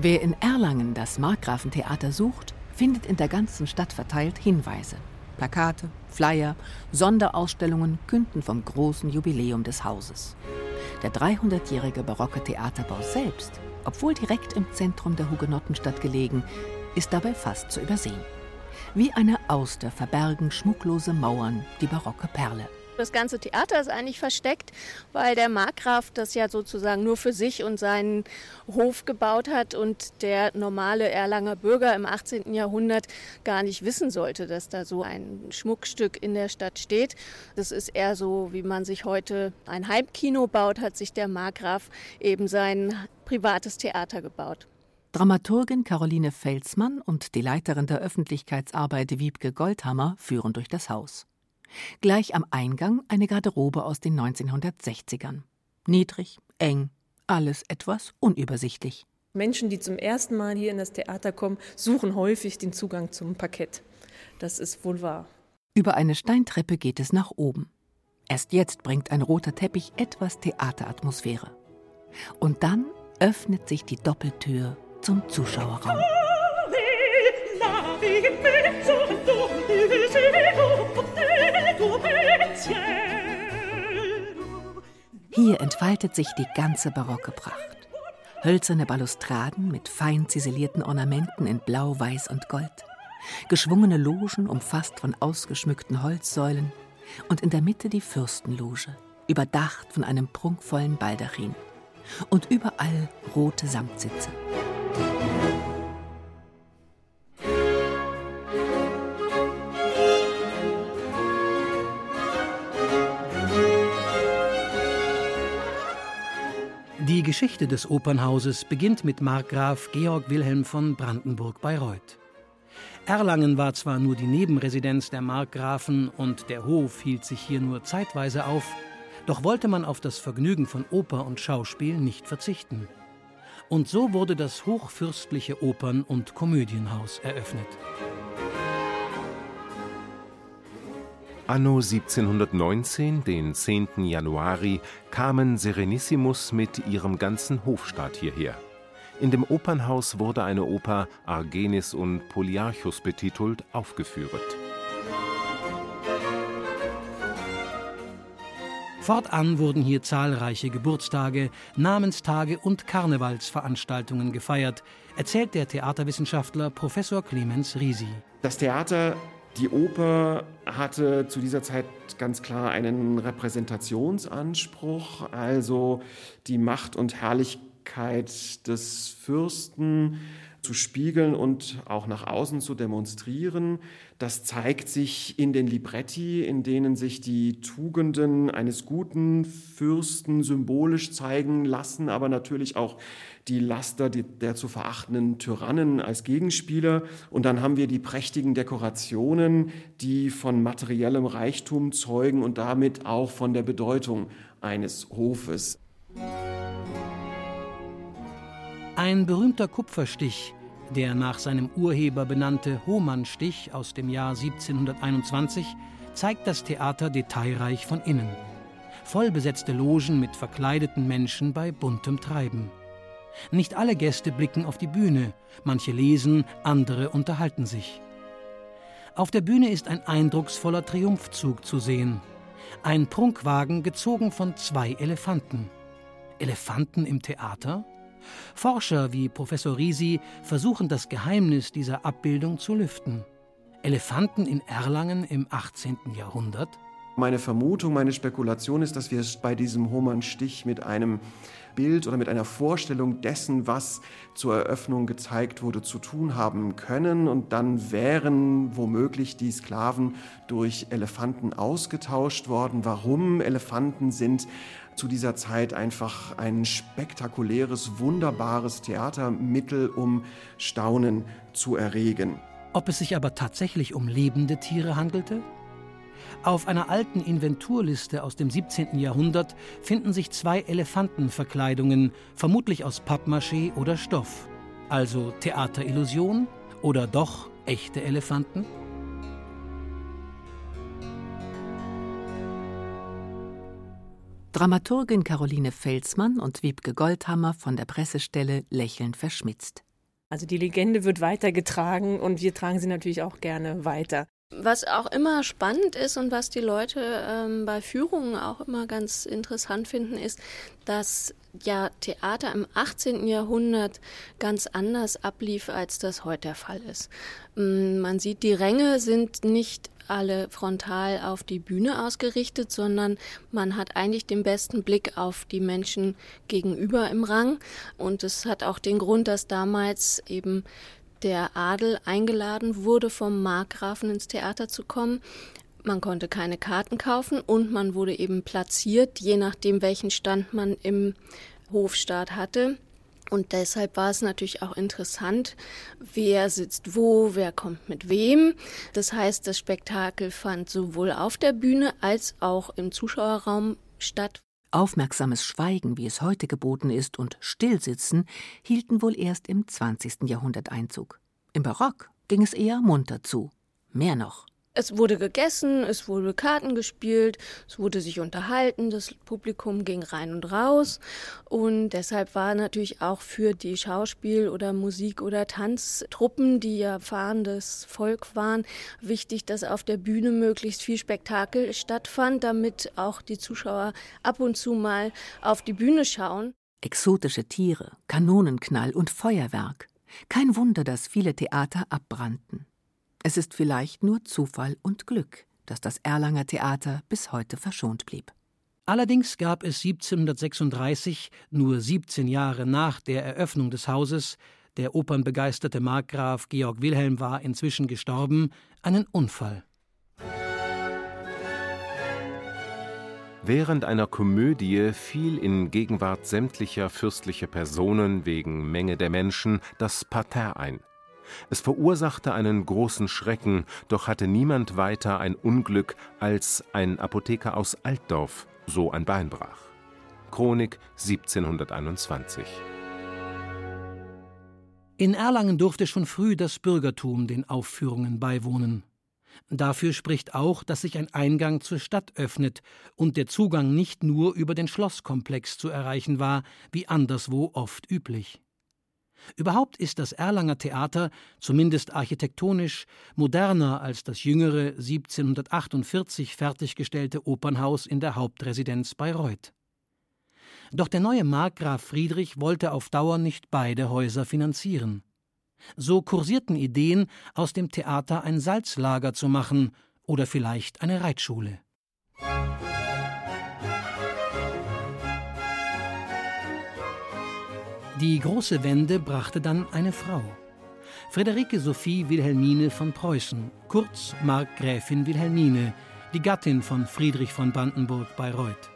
Wer in Erlangen das Markgrafentheater sucht, findet in der ganzen Stadt verteilt Hinweise. Plakate, Flyer, Sonderausstellungen künden vom großen Jubiläum des Hauses. Der 300-jährige barocke Theaterbau selbst, obwohl direkt im Zentrum der Hugenottenstadt gelegen, ist dabei fast zu übersehen. Wie eine Auster verbergen schmucklose Mauern die barocke Perle. Das ganze Theater ist eigentlich versteckt, weil der Markgraf das ja sozusagen nur für sich und seinen Hof gebaut hat und der normale Erlanger Bürger im 18. Jahrhundert gar nicht wissen sollte, dass da so ein Schmuckstück in der Stadt steht. Das ist eher so, wie man sich heute ein Heimkino baut, hat sich der Markgraf eben sein privates Theater gebaut. Dramaturgin Caroline Felsmann und die Leiterin der Öffentlichkeitsarbeit Wiebke Goldhammer führen durch das Haus. Gleich am Eingang eine Garderobe aus den 1960ern. Niedrig, eng, alles etwas unübersichtlich. Menschen, die zum ersten Mal hier in das Theater kommen, suchen häufig den Zugang zum Parkett. Das ist wohl wahr. Über eine Steintreppe geht es nach oben. Erst jetzt bringt ein roter Teppich etwas Theateratmosphäre. Und dann öffnet sich die Doppeltür zum Zuschauerraum. Hier entfaltet sich die ganze barocke Pracht. Hölzerne Balustraden mit fein ziselierten Ornamenten in Blau, Weiß und Gold. Geschwungene Logen umfasst von ausgeschmückten Holzsäulen und in der Mitte die Fürstenloge, überdacht von einem prunkvollen Baldachin. Und überall rote Samtsitze. Geschichte des Opernhauses beginnt mit Markgraf Georg Wilhelm von Brandenburg-Bayreuth. Erlangen war zwar nur die Nebenresidenz der Markgrafen und der Hof hielt sich hier nur zeitweise auf, doch wollte man auf das Vergnügen von Oper und Schauspiel nicht verzichten. Und so wurde das hochfürstliche Opern- und Komödienhaus eröffnet. Anno 1719, den 10. Januari, kamen Serenissimus mit ihrem ganzen Hofstaat hierher. In dem Opernhaus wurde eine Oper Argenis und Polyarchus betitelt aufgeführt. Fortan wurden hier zahlreiche Geburtstage, Namenstage und Karnevalsveranstaltungen gefeiert, erzählt der Theaterwissenschaftler Professor Clemens Risi. Das Theater die Oper hatte zu dieser Zeit ganz klar einen Repräsentationsanspruch, also die Macht und Herrlichkeit des Fürsten zu spiegeln und auch nach außen zu demonstrieren. Das zeigt sich in den Libretti, in denen sich die Tugenden eines guten Fürsten symbolisch zeigen lassen, aber natürlich auch die Laster der zu verachtenden Tyrannen als Gegenspieler. Und dann haben wir die prächtigen Dekorationen, die von materiellem Reichtum zeugen und damit auch von der Bedeutung eines Hofes. Ein berühmter Kupferstich, der nach seinem Urheber benannte Hohmannstich aus dem Jahr 1721, zeigt das Theater detailreich von innen. Vollbesetzte Logen mit verkleideten Menschen bei buntem Treiben. Nicht alle Gäste blicken auf die Bühne, manche lesen, andere unterhalten sich. Auf der Bühne ist ein eindrucksvoller Triumphzug zu sehen. Ein Prunkwagen gezogen von zwei Elefanten. Elefanten im Theater? Forscher wie Professor Risi versuchen das Geheimnis dieser Abbildung zu lüften. Elefanten in Erlangen im 18. Jahrhundert? Meine Vermutung, meine Spekulation ist, dass wir es bei diesem Hohmann-Stich mit einem Bild oder mit einer Vorstellung dessen, was zur Eröffnung gezeigt wurde, zu tun haben können. Und dann wären womöglich die Sklaven durch Elefanten ausgetauscht worden. Warum Elefanten sind zu dieser Zeit einfach ein spektakuläres, wunderbares Theatermittel, um Staunen zu erregen. Ob es sich aber tatsächlich um lebende Tiere handelte? Auf einer alten Inventurliste aus dem 17. Jahrhundert finden sich zwei Elefantenverkleidungen, vermutlich aus Pappmaché oder Stoff. Also Theaterillusion oder doch echte Elefanten? Dramaturgin Caroline Felsmann und Wiebke Goldhammer von der Pressestelle lächeln verschmitzt. Also die Legende wird weitergetragen und wir tragen sie natürlich auch gerne weiter. Was auch immer spannend ist und was die Leute ähm, bei Führungen auch immer ganz interessant finden, ist, dass ja Theater im 18. Jahrhundert ganz anders ablief, als das heute der Fall ist. Mm, man sieht, die Ränge sind nicht alle frontal auf die Bühne ausgerichtet, sondern man hat eigentlich den besten Blick auf die Menschen gegenüber im Rang. Und es hat auch den Grund, dass damals eben der Adel eingeladen wurde, vom Markgrafen ins Theater zu kommen. Man konnte keine Karten kaufen und man wurde eben platziert, je nachdem, welchen Stand man im Hofstaat hatte. Und deshalb war es natürlich auch interessant, wer sitzt wo, wer kommt mit wem. Das heißt, das Spektakel fand sowohl auf der Bühne als auch im Zuschauerraum statt. Aufmerksames Schweigen, wie es heute geboten ist, und Stillsitzen hielten wohl erst im 20. Jahrhundert Einzug. Im Barock ging es eher munter zu. Mehr noch. Es wurde gegessen, es wurde Karten gespielt, es wurde sich unterhalten, das Publikum ging rein und raus. Und deshalb war natürlich auch für die Schauspiel- oder Musik- oder Tanztruppen, die ja fahrendes Volk waren, wichtig, dass auf der Bühne möglichst viel Spektakel stattfand, damit auch die Zuschauer ab und zu mal auf die Bühne schauen. Exotische Tiere, Kanonenknall und Feuerwerk. Kein Wunder, dass viele Theater abbrannten. Es ist vielleicht nur Zufall und Glück, dass das Erlanger Theater bis heute verschont blieb. Allerdings gab es 1736, nur 17 Jahre nach der Eröffnung des Hauses, der opernbegeisterte Markgraf Georg Wilhelm war inzwischen gestorben, einen Unfall. Während einer Komödie fiel in Gegenwart sämtlicher fürstlicher Personen wegen Menge der Menschen das Parterre ein. Es verursachte einen großen Schrecken, doch hatte niemand weiter ein Unglück, als ein Apotheker aus Altdorf so ein Bein brach. Chronik 1721 In Erlangen durfte schon früh das Bürgertum den Aufführungen beiwohnen. Dafür spricht auch, dass sich ein Eingang zur Stadt öffnet und der Zugang nicht nur über den Schlosskomplex zu erreichen war, wie anderswo oft üblich. Überhaupt ist das Erlanger Theater, zumindest architektonisch, moderner als das jüngere 1748 fertiggestellte Opernhaus in der Hauptresidenz Bayreuth. Doch der neue Markgraf Friedrich wollte auf Dauer nicht beide Häuser finanzieren. So kursierten Ideen, aus dem Theater ein Salzlager zu machen oder vielleicht eine Reitschule. Die große Wende brachte dann eine Frau. Friederike Sophie Wilhelmine von Preußen, kurz Markgräfin Wilhelmine, die Gattin von Friedrich von Brandenburg-Bayreuth.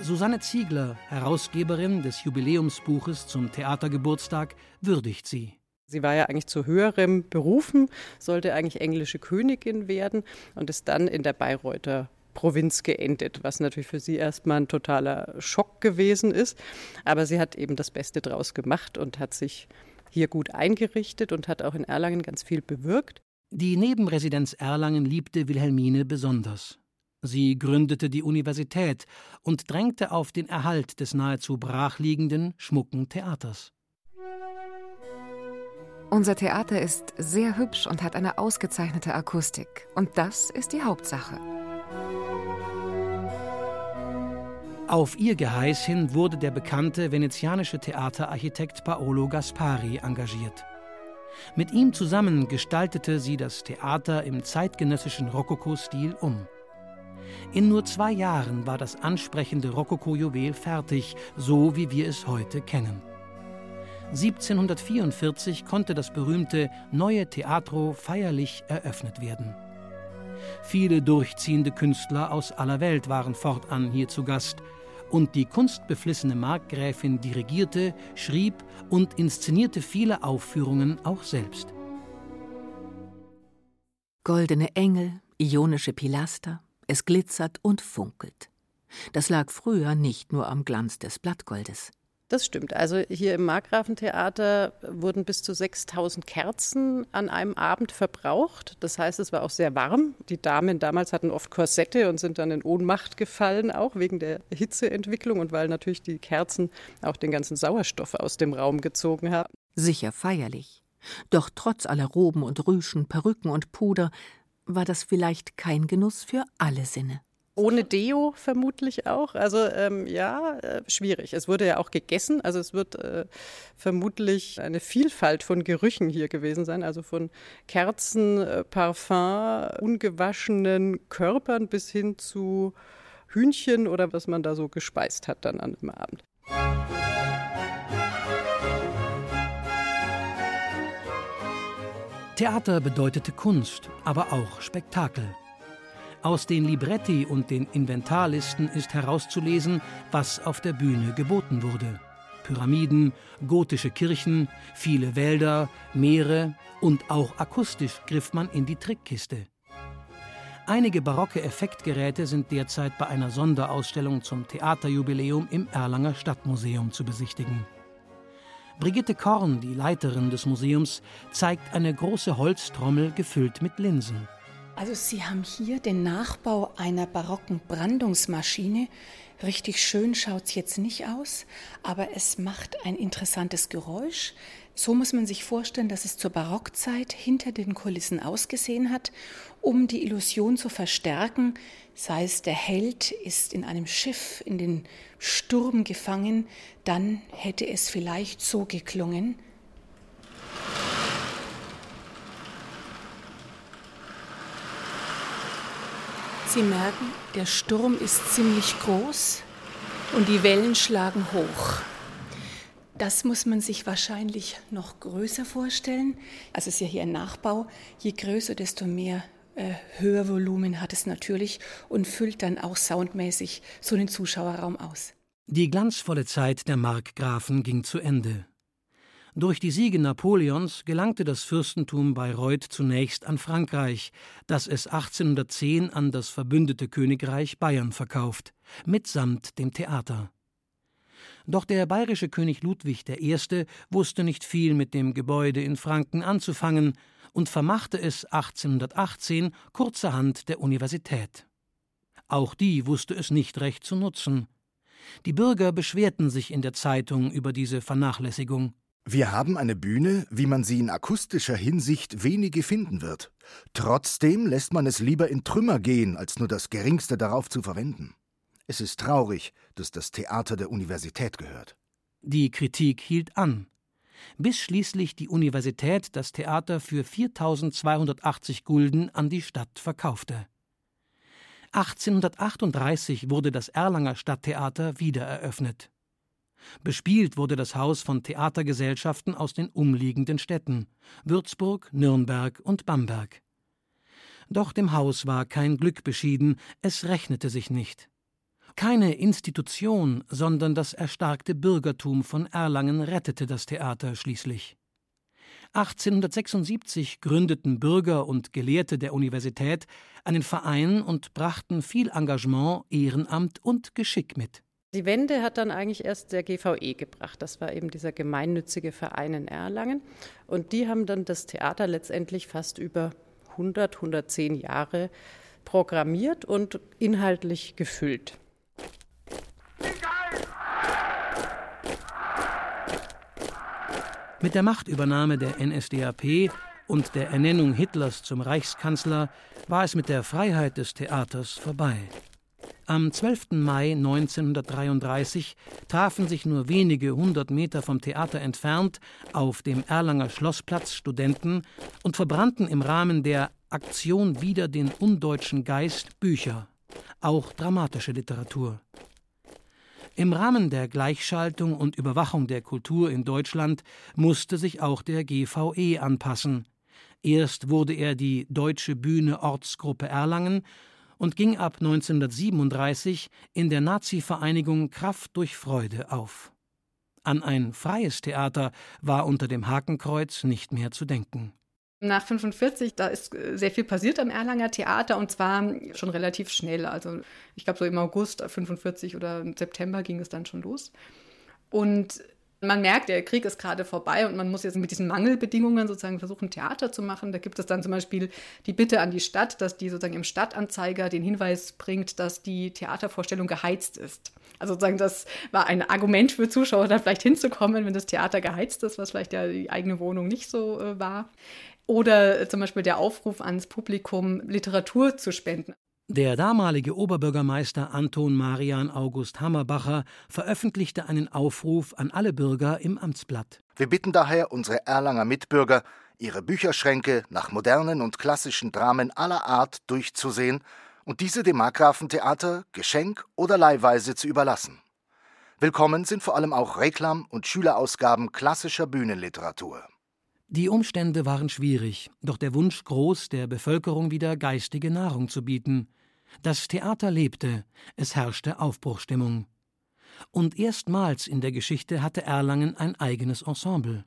Susanne Ziegler, Herausgeberin des Jubiläumsbuches zum Theatergeburtstag, würdigt sie. Sie war ja eigentlich zu höherem berufen, sollte eigentlich englische Königin werden und ist dann in der Bayreuther Provinz geendet, was natürlich für sie erstmal ein totaler Schock gewesen ist. Aber sie hat eben das Beste draus gemacht und hat sich hier gut eingerichtet und hat auch in Erlangen ganz viel bewirkt. Die Nebenresidenz Erlangen liebte Wilhelmine besonders. Sie gründete die Universität und drängte auf den Erhalt des nahezu brachliegenden, schmucken Theaters. Unser Theater ist sehr hübsch und hat eine ausgezeichnete Akustik. Und das ist die Hauptsache. Auf ihr Geheiß hin wurde der bekannte venezianische Theaterarchitekt Paolo Gaspari engagiert. Mit ihm zusammen gestaltete sie das Theater im zeitgenössischen Rokoko-Stil um. In nur zwei Jahren war das ansprechende Rokoko-Juwel fertig, so wie wir es heute kennen. 1744 konnte das berühmte Neue Teatro feierlich eröffnet werden. Viele durchziehende Künstler aus aller Welt waren fortan hier zu Gast, und die kunstbeflissene Markgräfin dirigierte, schrieb und inszenierte viele Aufführungen auch selbst. Goldene Engel, ionische Pilaster, es glitzert und funkelt. Das lag früher nicht nur am Glanz des Blattgoldes. Das stimmt. Also hier im Markgrafentheater wurden bis zu 6000 Kerzen an einem Abend verbraucht. Das heißt, es war auch sehr warm. Die Damen damals hatten oft Korsette und sind dann in Ohnmacht gefallen, auch wegen der Hitzeentwicklung und weil natürlich die Kerzen auch den ganzen Sauerstoff aus dem Raum gezogen haben. Sicher feierlich. Doch trotz aller Roben und Rüschen, Perücken und Puder war das vielleicht kein Genuss für alle Sinne. Ohne Deo vermutlich auch. Also ähm, ja, äh, schwierig. Es wurde ja auch gegessen. Also es wird äh, vermutlich eine Vielfalt von Gerüchen hier gewesen sein. Also von Kerzen, äh, Parfum, ungewaschenen Körpern bis hin zu Hühnchen oder was man da so gespeist hat dann an dem Abend. Theater bedeutete Kunst, aber auch Spektakel. Aus den Libretti und den Inventarlisten ist herauszulesen, was auf der Bühne geboten wurde. Pyramiden, gotische Kirchen, viele Wälder, Meere und auch akustisch griff man in die Trickkiste. Einige barocke Effektgeräte sind derzeit bei einer Sonderausstellung zum Theaterjubiläum im Erlanger Stadtmuseum zu besichtigen. Brigitte Korn, die Leiterin des Museums, zeigt eine große Holztrommel gefüllt mit Linsen. Also Sie haben hier den Nachbau einer barocken Brandungsmaschine. Richtig schön schaut es jetzt nicht aus, aber es macht ein interessantes Geräusch. So muss man sich vorstellen, dass es zur Barockzeit hinter den Kulissen ausgesehen hat, um die Illusion zu verstärken, sei es der Held ist in einem Schiff in den Sturm gefangen, dann hätte es vielleicht so geklungen. Sie merken, der Sturm ist ziemlich groß und die Wellen schlagen hoch. Das muss man sich wahrscheinlich noch größer vorstellen. Also es ist ja hier ein Nachbau. Je größer, desto mehr äh, Hörvolumen hat es natürlich und füllt dann auch soundmäßig so den Zuschauerraum aus. Die glanzvolle Zeit der Markgrafen ging zu Ende. Durch die Siege Napoleons gelangte das Fürstentum Bayreuth zunächst an Frankreich, das es 1810 an das verbündete Königreich Bayern verkauft, mitsamt dem Theater. Doch der bayerische König Ludwig I. wusste nicht viel mit dem Gebäude in Franken anzufangen und vermachte es 1818 kurzerhand der Universität. Auch die wusste es nicht recht zu nutzen. Die Bürger beschwerten sich in der Zeitung über diese Vernachlässigung. Wir haben eine Bühne, wie man sie in akustischer Hinsicht wenige finden wird. Trotzdem lässt man es lieber in Trümmer gehen, als nur das Geringste darauf zu verwenden. Es ist traurig, dass das Theater der Universität gehört. Die Kritik hielt an, bis schließlich die Universität das Theater für 4280 Gulden an die Stadt verkaufte. 1838 wurde das Erlanger Stadttheater wiedereröffnet. Bespielt wurde das Haus von Theatergesellschaften aus den umliegenden Städten Würzburg, Nürnberg und Bamberg. Doch dem Haus war kein Glück beschieden, es rechnete sich nicht. Keine Institution, sondern das erstarkte Bürgertum von Erlangen rettete das Theater schließlich. 1876 gründeten Bürger und Gelehrte der Universität einen Verein und brachten viel Engagement, Ehrenamt und Geschick mit. Die Wende hat dann eigentlich erst der GVE gebracht. Das war eben dieser gemeinnützige Verein in Erlangen. Und die haben dann das Theater letztendlich fast über 100, 110 Jahre programmiert und inhaltlich gefüllt. Mit der Machtübernahme der NSDAP und der Ernennung Hitlers zum Reichskanzler war es mit der Freiheit des Theaters vorbei. Am 12. Mai 1933 trafen sich nur wenige hundert Meter vom Theater entfernt auf dem Erlanger Schlossplatz Studenten und verbrannten im Rahmen der Aktion wider den undeutschen Geist Bücher, auch dramatische Literatur. Im Rahmen der Gleichschaltung und Überwachung der Kultur in Deutschland musste sich auch der GVE anpassen. Erst wurde er die Deutsche Bühne Ortsgruppe Erlangen und ging ab 1937 in der Nazi-Vereinigung Kraft durch Freude auf. An ein freies Theater war unter dem Hakenkreuz nicht mehr zu denken. Nach 45, da ist äh, sehr viel passiert am Erlanger Theater und zwar schon relativ schnell. Also ich glaube so im August 45 oder im September ging es dann schon los. Und Man merkt, der Krieg ist gerade vorbei und man muss jetzt mit diesen Mangelbedingungen sozusagen versuchen, Theater zu machen. Da gibt es dann zum Beispiel die Bitte an die Stadt, dass die sozusagen im Stadtanzeiger den Hinweis bringt, dass die Theatervorstellung geheizt ist. Also sozusagen, das war ein Argument für Zuschauer, da vielleicht hinzukommen, wenn das Theater geheizt ist, was vielleicht ja die eigene Wohnung nicht so äh, war. Oder zum Beispiel der Aufruf ans Publikum, Literatur zu spenden. Der damalige Oberbürgermeister Anton Marian August Hammerbacher veröffentlichte einen Aufruf an alle Bürger im Amtsblatt. Wir bitten daher unsere Erlanger Mitbürger, ihre Bücherschränke nach modernen und klassischen Dramen aller Art durchzusehen und diese dem Markgrafentheater Geschenk oder leihweise zu überlassen. Willkommen sind vor allem auch Reklam- und Schülerausgaben klassischer Bühnenliteratur. Die Umstände waren schwierig, doch der Wunsch groß, der Bevölkerung wieder geistige Nahrung zu bieten. Das Theater lebte, es herrschte Aufbruchstimmung. Und erstmals in der Geschichte hatte Erlangen ein eigenes Ensemble.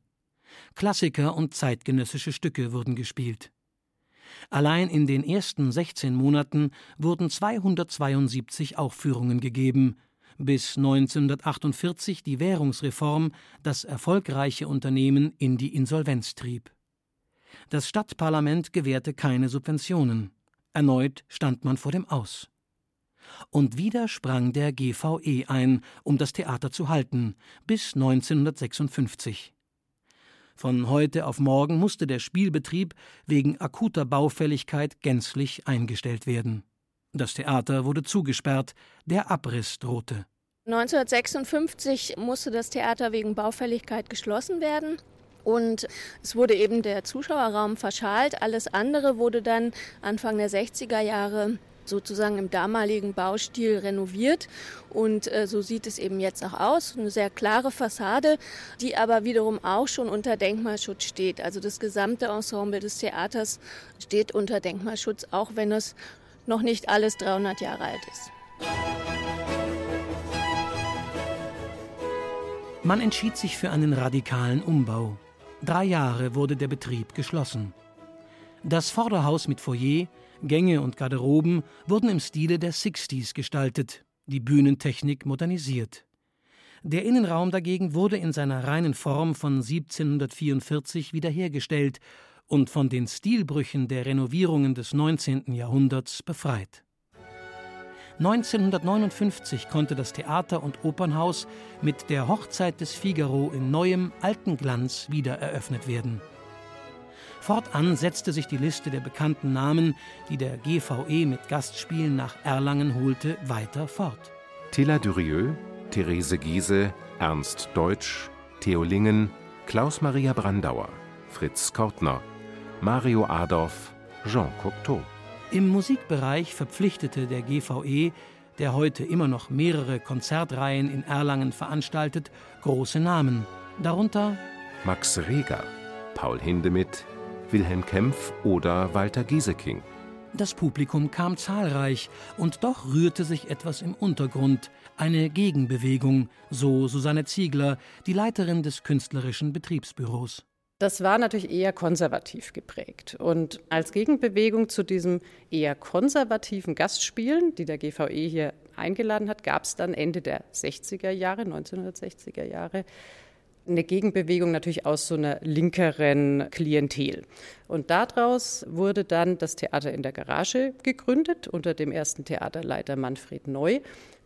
Klassiker und zeitgenössische Stücke wurden gespielt. Allein in den ersten 16 Monaten wurden 272 Aufführungen gegeben, bis 1948 die Währungsreform das erfolgreiche Unternehmen in die Insolvenz trieb. Das Stadtparlament gewährte keine Subventionen. Erneut stand man vor dem Aus. Und wieder sprang der GVE ein, um das Theater zu halten, bis 1956. Von heute auf morgen musste der Spielbetrieb wegen akuter Baufälligkeit gänzlich eingestellt werden. Das Theater wurde zugesperrt, der Abriss drohte. 1956 musste das Theater wegen Baufälligkeit geschlossen werden. Und es wurde eben der Zuschauerraum verschalt. Alles andere wurde dann Anfang der 60er Jahre sozusagen im damaligen Baustil renoviert. Und äh, so sieht es eben jetzt auch aus. Eine sehr klare Fassade, die aber wiederum auch schon unter Denkmalschutz steht. Also das gesamte Ensemble des Theaters steht unter Denkmalschutz, auch wenn es noch nicht alles 300 Jahre alt ist. Man entschied sich für einen radikalen Umbau. Drei Jahre wurde der Betrieb geschlossen. Das Vorderhaus mit Foyer, Gänge und Garderoben wurden im Stile der Sixties gestaltet, die Bühnentechnik modernisiert. Der Innenraum dagegen wurde in seiner reinen Form von 1744 wiederhergestellt und von den Stilbrüchen der Renovierungen des 19. Jahrhunderts befreit. 1959 konnte das Theater- und Opernhaus mit der Hochzeit des Figaro in neuem, alten Glanz wieder eröffnet werden. Fortan setzte sich die Liste der bekannten Namen, die der GVE mit Gastspielen nach Erlangen holte, weiter fort. Tilla Durieux, Therese Giese, Ernst Deutsch, Theo Lingen, Klaus-Maria Brandauer, Fritz Kortner, Mario Adorf, Jean Cocteau. Im Musikbereich verpflichtete der GVE, der heute immer noch mehrere Konzertreihen in Erlangen veranstaltet, große Namen, darunter Max Reger, Paul Hindemith, Wilhelm Kempf oder Walter Gieseking. Das Publikum kam zahlreich, und doch rührte sich etwas im Untergrund, eine Gegenbewegung, so Susanne Ziegler, die Leiterin des künstlerischen Betriebsbüros. Das war natürlich eher konservativ geprägt. Und als Gegenbewegung zu diesem eher konservativen Gastspielen, die der GVE hier eingeladen hat, gab es dann Ende der 60er Jahre, 1960er Jahre, eine Gegenbewegung natürlich aus so einer linkeren Klientel. Und daraus wurde dann das Theater in der Garage gegründet unter dem ersten Theaterleiter Manfred Neu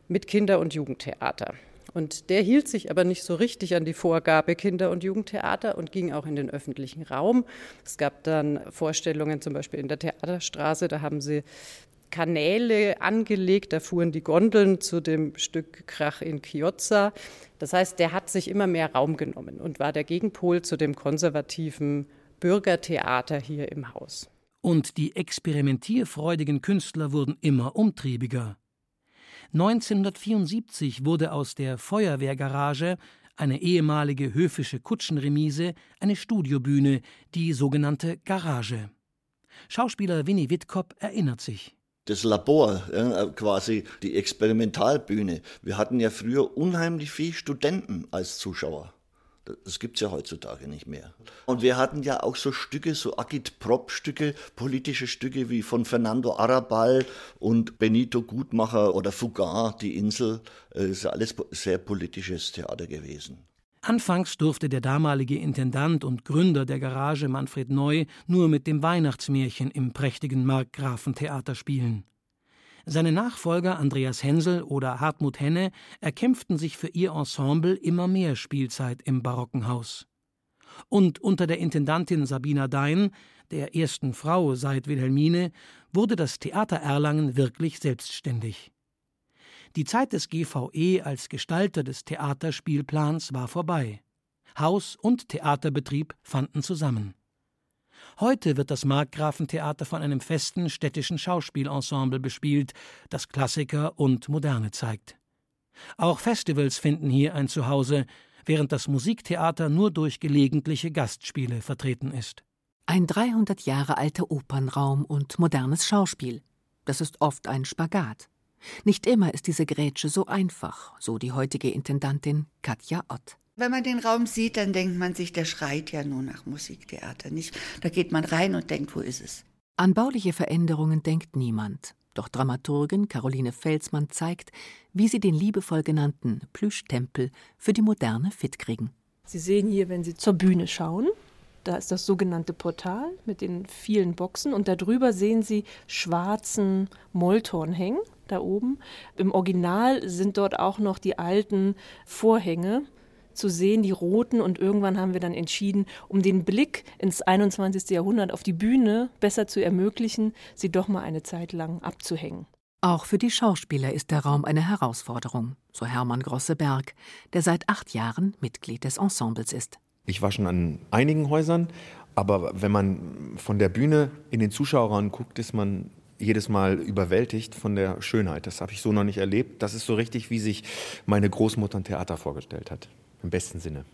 mit Kinder- und Jugendtheater. Und der hielt sich aber nicht so richtig an die Vorgabe Kinder- und Jugendtheater und ging auch in den öffentlichen Raum. Es gab dann Vorstellungen zum Beispiel in der Theaterstraße, da haben sie Kanäle angelegt, da fuhren die Gondeln zu dem Stück Krach in Chiozza. Das heißt, der hat sich immer mehr Raum genommen und war der Gegenpol zu dem konservativen Bürgertheater hier im Haus. Und die experimentierfreudigen Künstler wurden immer umtriebiger. 1974 wurde aus der Feuerwehrgarage, eine ehemalige höfische Kutschenremise, eine Studiobühne, die sogenannte Garage. Schauspieler Winnie Wittkop erinnert sich das Labor, quasi die Experimentalbühne. Wir hatten ja früher unheimlich viele Studenten als Zuschauer. Das gibt es ja heutzutage nicht mehr. Und wir hatten ja auch so Stücke, so Agit-Prop-Stücke, politische Stücke wie von Fernando Arrabal und Benito Gutmacher oder Fugard, Die Insel. Das ist alles sehr politisches Theater gewesen. Anfangs durfte der damalige Intendant und Gründer der Garage Manfred Neu nur mit dem Weihnachtsmärchen im prächtigen Markgrafentheater spielen. Seine Nachfolger Andreas Hensel oder Hartmut Henne erkämpften sich für ihr Ensemble immer mehr Spielzeit im barocken Haus. Und unter der Intendantin Sabina Dein, der ersten Frau seit Wilhelmine, wurde das Theater Erlangen wirklich selbstständig. Die Zeit des GVE als Gestalter des Theaterspielplans war vorbei. Haus und Theaterbetrieb fanden zusammen. Heute wird das Markgrafentheater von einem festen städtischen Schauspielensemble bespielt, das Klassiker und Moderne zeigt. Auch Festivals finden hier ein Zuhause, während das Musiktheater nur durch gelegentliche Gastspiele vertreten ist. Ein 300 Jahre alter Opernraum und modernes Schauspiel. Das ist oft ein Spagat. Nicht immer ist diese Grätsche so einfach, so die heutige Intendantin Katja Ott. Wenn man den Raum sieht, dann denkt man sich, der schreit ja nur nach Musiktheater. Nicht? Da geht man rein und denkt, wo ist es? An bauliche Veränderungen denkt niemand. Doch Dramaturgin Caroline Felsmann zeigt, wie sie den liebevoll genannten Plüschtempel für die Moderne fit kriegen. Sie sehen hier, wenn Sie zur Bühne schauen, da ist das sogenannte Portal mit den vielen Boxen und darüber sehen Sie schwarzen Molltorn hängen da oben. Im Original sind dort auch noch die alten Vorhänge zu sehen, die roten. Und irgendwann haben wir dann entschieden, um den Blick ins 21. Jahrhundert auf die Bühne besser zu ermöglichen, sie doch mal eine Zeit lang abzuhängen. Auch für die Schauspieler ist der Raum eine Herausforderung, so Hermann Grosseberg, der seit acht Jahren Mitglied des Ensembles ist. Ich war schon an einigen Häusern, aber wenn man von der Bühne in den Zuschauerraum guckt, ist man jedes Mal überwältigt von der Schönheit. Das habe ich so noch nicht erlebt. Das ist so richtig, wie sich meine Großmutter ein Theater vorgestellt hat. Im besten Sinne.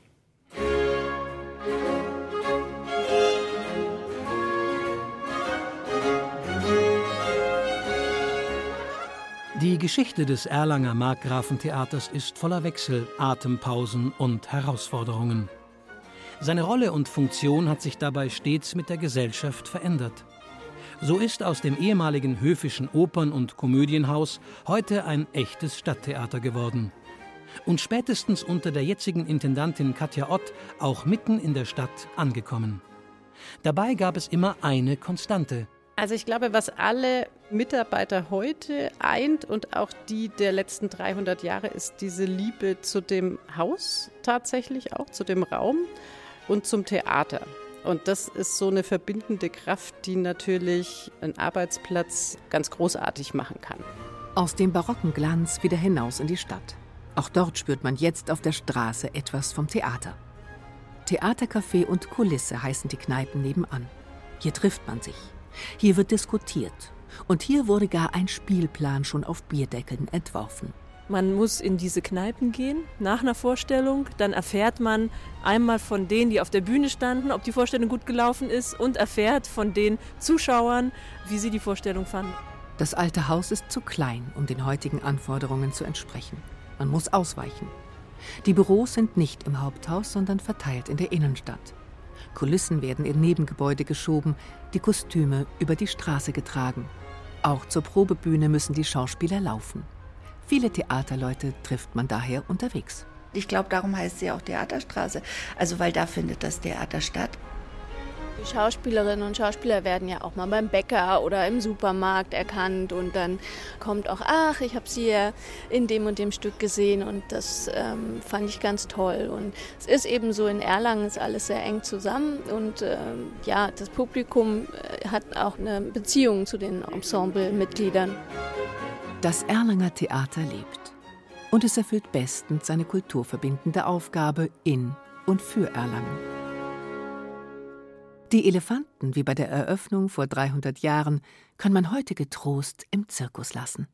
Die Geschichte des Erlanger Markgrafentheaters ist voller Wechsel, Atempausen und Herausforderungen. Seine Rolle und Funktion hat sich dabei stets mit der Gesellschaft verändert. So ist aus dem ehemaligen höfischen Opern- und Komödienhaus heute ein echtes Stadttheater geworden. Und spätestens unter der jetzigen Intendantin Katja Ott auch mitten in der Stadt angekommen. Dabei gab es immer eine Konstante. Also ich glaube, was alle Mitarbeiter heute eint und auch die der letzten 300 Jahre ist diese Liebe zu dem Haus tatsächlich auch, zu dem Raum und zum Theater. Und das ist so eine verbindende Kraft, die natürlich einen Arbeitsplatz ganz großartig machen kann. Aus dem barocken Glanz wieder hinaus in die Stadt. Auch dort spürt man jetzt auf der Straße etwas vom Theater. Theatercafé und Kulisse heißen die Kneipen nebenan. Hier trifft man sich. Hier wird diskutiert. Und hier wurde gar ein Spielplan schon auf Bierdeckeln entworfen. Man muss in diese Kneipen gehen nach einer Vorstellung. Dann erfährt man einmal von denen, die auf der Bühne standen, ob die Vorstellung gut gelaufen ist und erfährt von den Zuschauern, wie sie die Vorstellung fanden. Das alte Haus ist zu klein, um den heutigen Anforderungen zu entsprechen. Man muss ausweichen. Die Büros sind nicht im Haupthaus, sondern verteilt in der Innenstadt. Kulissen werden in Nebengebäude geschoben, die Kostüme über die Straße getragen. Auch zur Probebühne müssen die Schauspieler laufen. Viele Theaterleute trifft man daher unterwegs. Ich glaube, darum heißt sie auch Theaterstraße. Also weil da findet das Theater statt. Die Schauspielerinnen und Schauspieler werden ja auch mal beim Bäcker oder im Supermarkt erkannt und dann kommt auch, ach, ich habe sie ja in dem und dem Stück gesehen und das ähm, fand ich ganz toll. Und es ist eben so, in Erlangen ist alles sehr eng zusammen und ähm, ja, das Publikum äh, hat auch eine Beziehung zu den Ensemblemitgliedern. Das Erlanger Theater lebt. Und es erfüllt bestens seine kulturverbindende Aufgabe in und für Erlangen. Die Elefanten, wie bei der Eröffnung vor 300 Jahren, kann man heute getrost im Zirkus lassen.